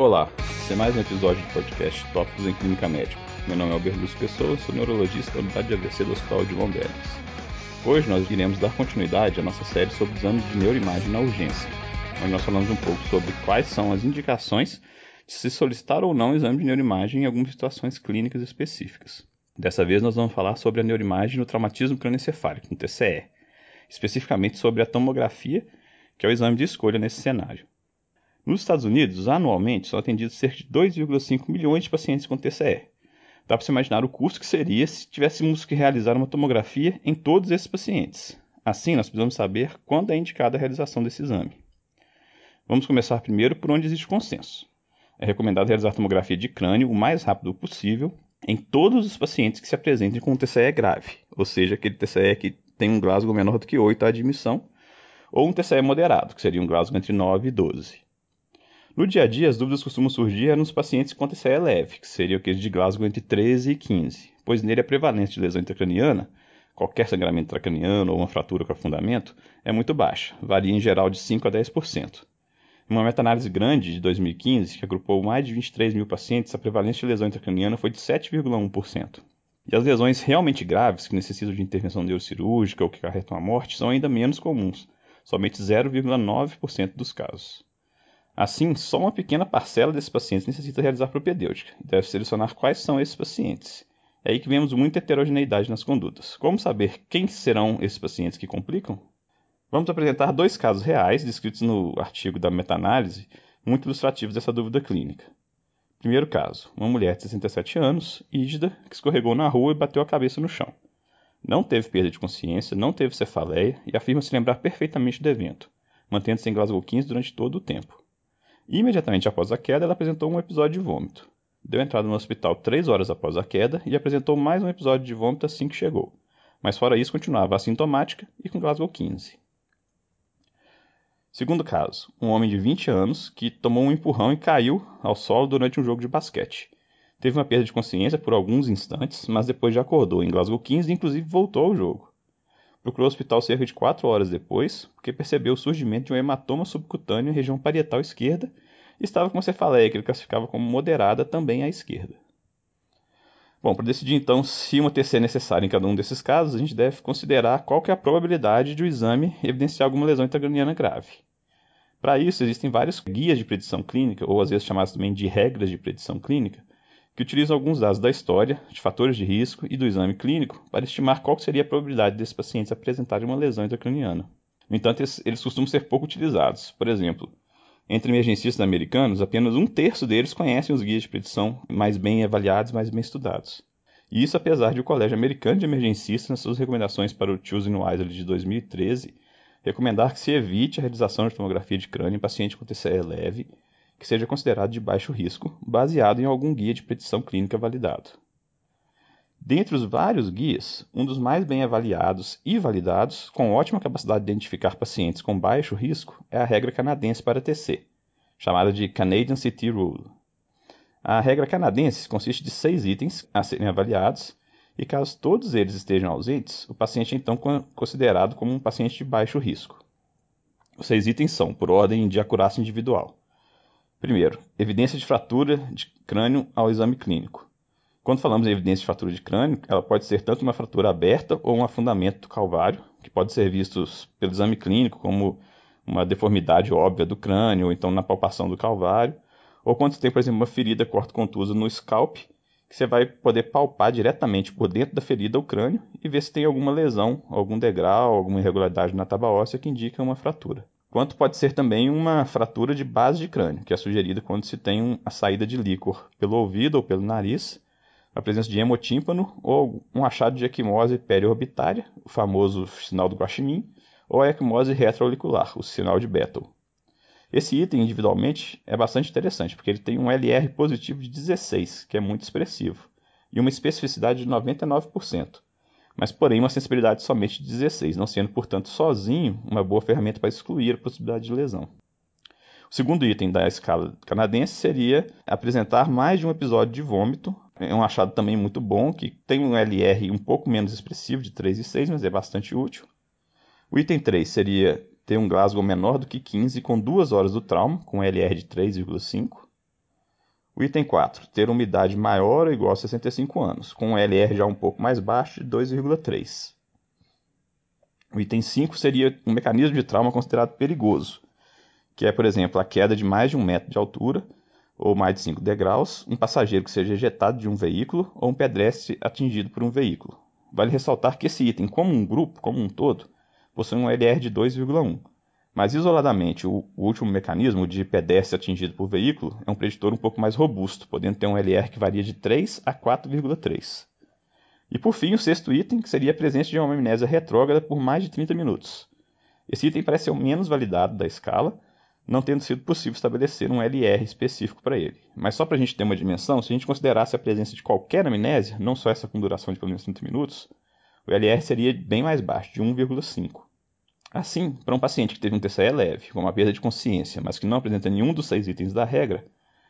Olá, esse é mais um episódio do podcast Tópicos em Clínica Médica. Meu nome é Alberto Pessoa, sou neurologista da unidade de AVC do Hospital de Londres. Hoje nós iremos dar continuidade à nossa série sobre exames de neuroimagem na urgência, onde nós falamos um pouco sobre quais são as indicações de se solicitar ou não exame de neuroimagem em algumas situações clínicas específicas. Dessa vez nós vamos falar sobre a neuroimagem no traumatismo crânioencefálico, no TCE, especificamente sobre a tomografia, que é o exame de escolha nesse cenário. Nos Estados Unidos, anualmente, são atendidos cerca de 2,5 milhões de pacientes com TCE. Dá para se imaginar o custo que seria se tivéssemos que realizar uma tomografia em todos esses pacientes. Assim, nós precisamos saber quando é indicada a realização desse exame. Vamos começar primeiro por onde existe consenso. É recomendado realizar tomografia de crânio o mais rápido possível em todos os pacientes que se apresentem com um TCE grave, ou seja, aquele TCE que tem um Glasgow menor do que 8 à admissão, ou um TCE moderado, que seria um Glasgow entre 9 e 12. No dia a dia, as dúvidas costumam surgir nos pacientes com TCE leve, que seria o queijo de Glasgow entre 13 e 15, pois nele a prevalência de lesão intracraniana, qualquer sangramento intracraniano ou uma fratura com afundamento, é muito baixa, varia em geral de 5 a 10%. Em uma meta-análise grande de 2015, que agrupou mais de 23 mil pacientes, a prevalência de lesão intracraniana foi de 7,1%. E as lesões realmente graves, que necessitam de intervenção neurocirúrgica ou que acarretam a morte, são ainda menos comuns, somente 0,9% dos casos. Assim, só uma pequena parcela desses pacientes necessita realizar propedêutica e deve selecionar quais são esses pacientes. É aí que vemos muita heterogeneidade nas condutas. Como saber quem serão esses pacientes que complicam? Vamos apresentar dois casos reais, descritos no artigo da meta-análise, muito ilustrativos dessa dúvida clínica. Primeiro caso: uma mulher de 67 anos, ígida, que escorregou na rua e bateu a cabeça no chão. Não teve perda de consciência, não teve cefaleia e afirma se lembrar perfeitamente do evento, mantendo-se em Glasgow 15 durante todo o tempo. Imediatamente após a queda, ela apresentou um episódio de vômito. Deu entrada no hospital três horas após a queda e apresentou mais um episódio de vômito assim que chegou. Mas fora isso, continuava assintomática e com Glasgow 15. Segundo caso, um homem de 20 anos que tomou um empurrão e caiu ao solo durante um jogo de basquete. Teve uma perda de consciência por alguns instantes, mas depois já acordou em Glasgow 15 e inclusive voltou ao jogo. Procurou o hospital cerca de 4 horas depois, porque percebeu o surgimento de um hematoma subcutâneo em região parietal esquerda e estava com cefaleia que ele classificava como moderada também à esquerda. Bom, para decidir então se uma TC é necessária em cada um desses casos, a gente deve considerar qual é a probabilidade de o exame evidenciar alguma lesão intracraniana grave. Para isso, existem vários guias de predição clínica, ou às vezes chamados também de regras de predição clínica, que utilizam alguns dados da história, de fatores de risco e do exame clínico para estimar qual seria a probabilidade desses pacientes apresentarem uma lesão intracraniana. No entanto, eles costumam ser pouco utilizados. Por exemplo, entre emergencistas americanos, apenas um terço deles conhecem os guias de predição mais bem avaliados, mais bem estudados. E isso apesar de o Colégio Americano de Emergencistas, nas suas recomendações para o Choosing Wisely de 2013, recomendar que se evite a realização de tomografia de crânio em paciente com TCE leve que seja considerado de baixo risco, baseado em algum guia de predição clínica validado. Dentre os vários guias, um dos mais bem avaliados e validados, com ótima capacidade de identificar pacientes com baixo risco, é a regra canadense para TC, chamada de Canadian City Rule. A regra canadense consiste de seis itens a serem avaliados, e caso todos eles estejam ausentes, o paciente é então considerado como um paciente de baixo risco. Os seis itens são, por ordem de acurácia individual: Primeiro, evidência de fratura de crânio ao exame clínico. Quando falamos em evidência de fratura de crânio, ela pode ser tanto uma fratura aberta ou um afundamento do calvário, que pode ser visto pelo exame clínico como uma deformidade óbvia do crânio, ou então na palpação do calvário, ou quando você tem, por exemplo, uma ferida corto-contusa no scalp, que você vai poder palpar diretamente por dentro da ferida o crânio e ver se tem alguma lesão, algum degrau, alguma irregularidade na tábua óssea que indica uma fratura quanto pode ser também uma fratura de base de crânio, que é sugerida quando se tem a saída de líquor pelo ouvido ou pelo nariz, a presença de hemotímpano ou um achado de equimose periorbitária, o famoso sinal do Guaxinim, ou a equimose retroauricular, o sinal de Bethel. Esse item individualmente é bastante interessante, porque ele tem um LR positivo de 16, que é muito expressivo, e uma especificidade de 99%, mas porém uma sensibilidade somente de 16, não sendo, portanto, sozinho uma boa ferramenta para excluir a possibilidade de lesão. O segundo item da escala canadense seria apresentar mais de um episódio de vômito. É um achado também muito bom, que tem um LR um pouco menos expressivo, de 3,6, mas é bastante útil. O item 3 seria ter um Glasgow menor do que 15 com duas horas do trauma, com LR de 3,5. O item 4, ter uma idade maior ou igual a 65 anos, com um LR já um pouco mais baixo de 2,3. O item 5 seria um mecanismo de trauma considerado perigoso, que é, por exemplo, a queda de mais de um metro de altura ou mais de 5 degraus, um passageiro que seja ejetado de um veículo ou um pedestre atingido por um veículo. Vale ressaltar que esse item, como um grupo, como um todo, possui um LR de 2,1. Mas isoladamente, o último mecanismo de pedestre atingido por veículo é um preditor um pouco mais robusto, podendo ter um LR que varia de 3 a 4,3. E por fim, o sexto item, que seria a presença de uma amnésia retrógrada por mais de 30 minutos. Esse item parece ser o menos validado da escala, não tendo sido possível estabelecer um LR específico para ele. Mas só para a gente ter uma dimensão, se a gente considerasse a presença de qualquer amnésia, não só essa com duração de pelo menos 30 minutos, o LR seria bem mais baixo, de 1,5. Assim, para um paciente que teve um TCE leve, com uma perda de consciência, mas que não apresenta nenhum dos seis itens da regra,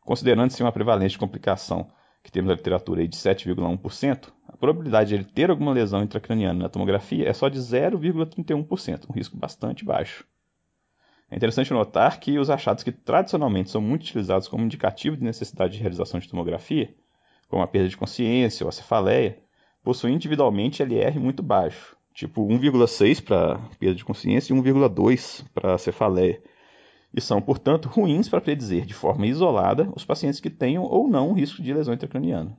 considerando-se uma prevalência de complicação que temos na literatura de 7,1%, a probabilidade de ele ter alguma lesão intracraniana na tomografia é só de 0,31%, um risco bastante baixo. É interessante notar que os achados que tradicionalmente são muito utilizados como indicativo de necessidade de realização de tomografia, como a perda de consciência ou a cefaleia, possuem individualmente LR muito baixo, tipo 1,6 para perda de consciência e 1,2 para cefaleia, e são, portanto, ruins para predizer de forma isolada os pacientes que tenham ou não risco de lesão intracraniana.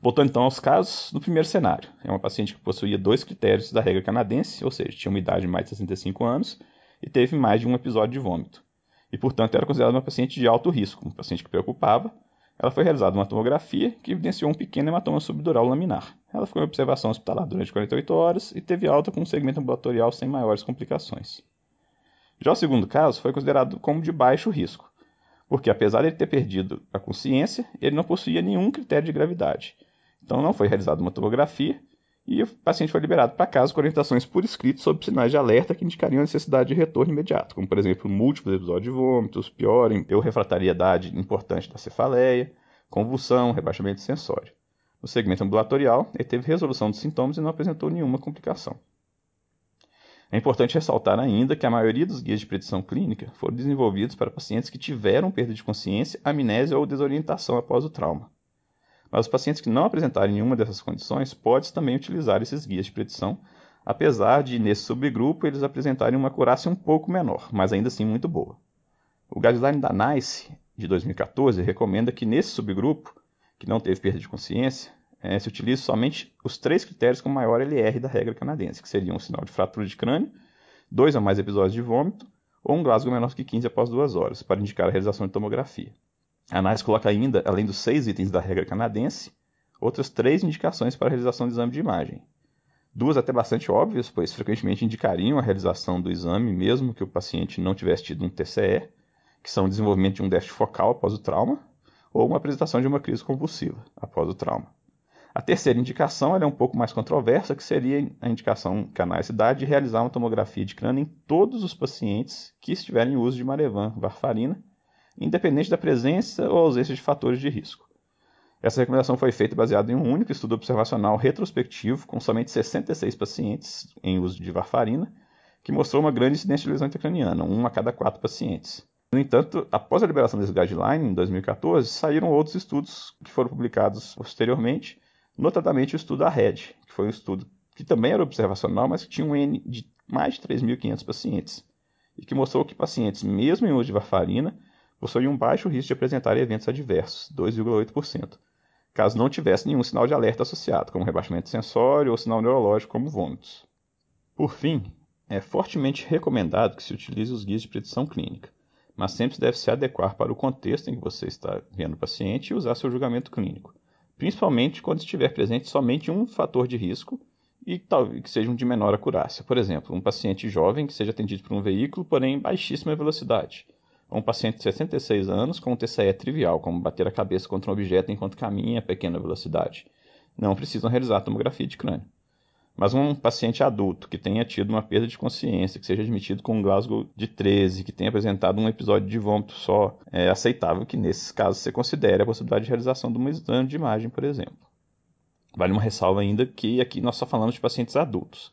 Voltando então aos casos, no primeiro cenário, é uma paciente que possuía dois critérios da regra canadense, ou seja, tinha uma idade de mais de 65 anos e teve mais de um episódio de vômito. E, portanto, era considerada uma paciente de alto risco, um paciente que preocupava. Ela foi realizada uma tomografia que evidenciou um pequeno hematoma subdural laminar. Ela ficou em observação hospitalar durante 48 horas e teve alta com um segmento ambulatorial sem maiores complicações. Já o segundo caso foi considerado como de baixo risco, porque apesar de ele ter perdido a consciência, ele não possuía nenhum critério de gravidade. Então não foi realizada uma tomografia e o paciente foi liberado para casa com orientações por escrito sobre sinais de alerta que indicariam a necessidade de retorno imediato, como por exemplo múltiplos episódios de vômitos, pior ou refratariedade importante da cefaleia, convulsão, rebaixamento sensório. No segmento ambulatorial, ele teve resolução dos sintomas e não apresentou nenhuma complicação. É importante ressaltar ainda que a maioria dos guias de predição clínica foram desenvolvidos para pacientes que tiveram perda de consciência, amnésia ou desorientação após o trauma. Mas os pacientes que não apresentarem nenhuma dessas condições podem também utilizar esses guias de predição, apesar de, nesse subgrupo, eles apresentarem uma acurácia um pouco menor, mas ainda assim muito boa. O guideline da NICE, de 2014, recomenda que nesse subgrupo, que não teve perda de consciência, é, se utilize somente os três critérios com maior LR da regra canadense, que seriam um sinal de fratura de crânio, dois ou mais episódios de vômito, ou um Glasgow menor que 15 após duas horas, para indicar a realização de tomografia. A coloca ainda, além dos seis itens da regra canadense, outras três indicações para a realização do exame de imagem. Duas até bastante óbvias, pois frequentemente indicariam a realização do exame mesmo que o paciente não tivesse tido um TCE, que são o desenvolvimento de um déficit focal após o trauma, ou uma apresentação de uma crise convulsiva após o trauma. A terceira indicação é um pouco mais controversa, que seria a indicação que a análise dá de realizar uma tomografia de crânio em todos os pacientes que estiverem em uso de Marevan varfarina independente da presença ou ausência de fatores de risco. Essa recomendação foi feita baseada em um único estudo observacional retrospectivo com somente 66 pacientes em uso de varfarina, que mostrou uma grande incidência de lesão intracraniana, um a cada quatro pacientes. No entanto, após a liberação desse guideline, em 2014, saíram outros estudos que foram publicados posteriormente, notadamente o estudo ARED, que foi um estudo que também era observacional, mas que tinha um N de mais de 3.500 pacientes, e que mostrou que pacientes, mesmo em uso de varfarina, possuía um baixo risco de apresentar eventos adversos, 2,8%, caso não tivesse nenhum sinal de alerta associado, como rebaixamento sensório ou sinal neurológico, como vômitos. Por fim, é fortemente recomendado que se utilize os guias de predição clínica, mas sempre deve se adequar para o contexto em que você está vendo o paciente e usar seu julgamento clínico, principalmente quando estiver presente somente um fator de risco e que sejam de menor acurácia. Por exemplo, um paciente jovem que seja atendido por um veículo, porém em baixíssima velocidade, um paciente de 66 anos com um TCE trivial, como bater a cabeça contra um objeto enquanto caminha a pequena velocidade. Não precisam realizar tomografia de crânio. Mas um paciente adulto que tenha tido uma perda de consciência, que seja admitido com um Glasgow de 13, que tenha apresentado um episódio de vômito só, é aceitável que nesses casos você considere a possibilidade de realização de um exame de imagem, por exemplo. Vale uma ressalva ainda que aqui nós só falamos de pacientes adultos.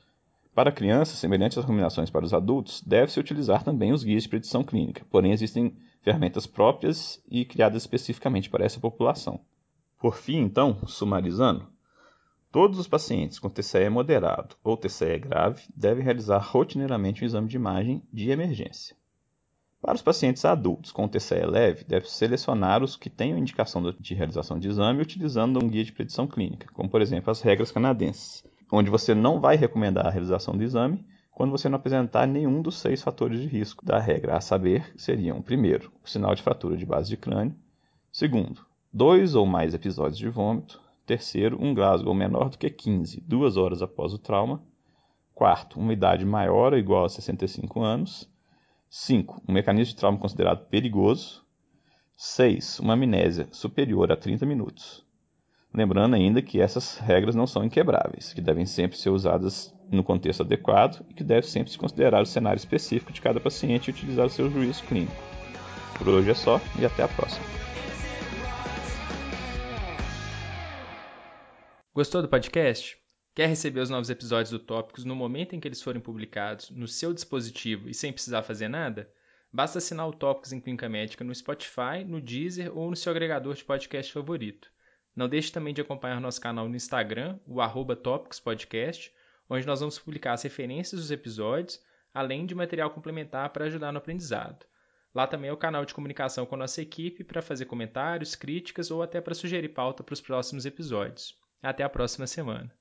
Para crianças, semelhante às recomendações para os adultos, deve-se utilizar também os guias de predição clínica, porém existem ferramentas próprias e criadas especificamente para essa população. Por fim, então, sumarizando, todos os pacientes com TCE moderado ou TCE grave devem realizar rotineiramente um exame de imagem de emergência. Para os pacientes adultos com TCE leve, deve-se selecionar os que tenham indicação de realização de exame utilizando um guia de predição clínica, como por exemplo as regras canadenses, onde você não vai recomendar a realização do exame quando você não apresentar nenhum dos seis fatores de risco da regra, a saber, seriam, primeiro, o sinal de fratura de base de crânio, segundo, dois ou mais episódios de vômito, terceiro, um Glasgow menor do que 15, duas horas após o trauma, quarto, uma idade maior ou igual a 65 anos, 5. Um mecanismo de trauma considerado perigoso. 6. Uma amnésia superior a 30 minutos. Lembrando ainda que essas regras não são inquebráveis, que devem sempre ser usadas no contexto adequado e que deve sempre se considerar o cenário específico de cada paciente e utilizar o seu juízo clínico. Por hoje é só e até a próxima. Gostou do podcast? Quer receber os novos episódios do Tópicos no momento em que eles forem publicados, no seu dispositivo e sem precisar fazer nada? Basta assinar o Tópicos em Clínica Médica no Spotify, no Deezer ou no seu agregador de podcast favorito. Não deixe também de acompanhar nosso canal no Instagram, o arroba Podcast, onde nós vamos publicar as referências dos episódios, além de material complementar para ajudar no aprendizado. Lá também é o canal de comunicação com a nossa equipe para fazer comentários, críticas ou até para sugerir pauta para os próximos episódios. Até a próxima semana.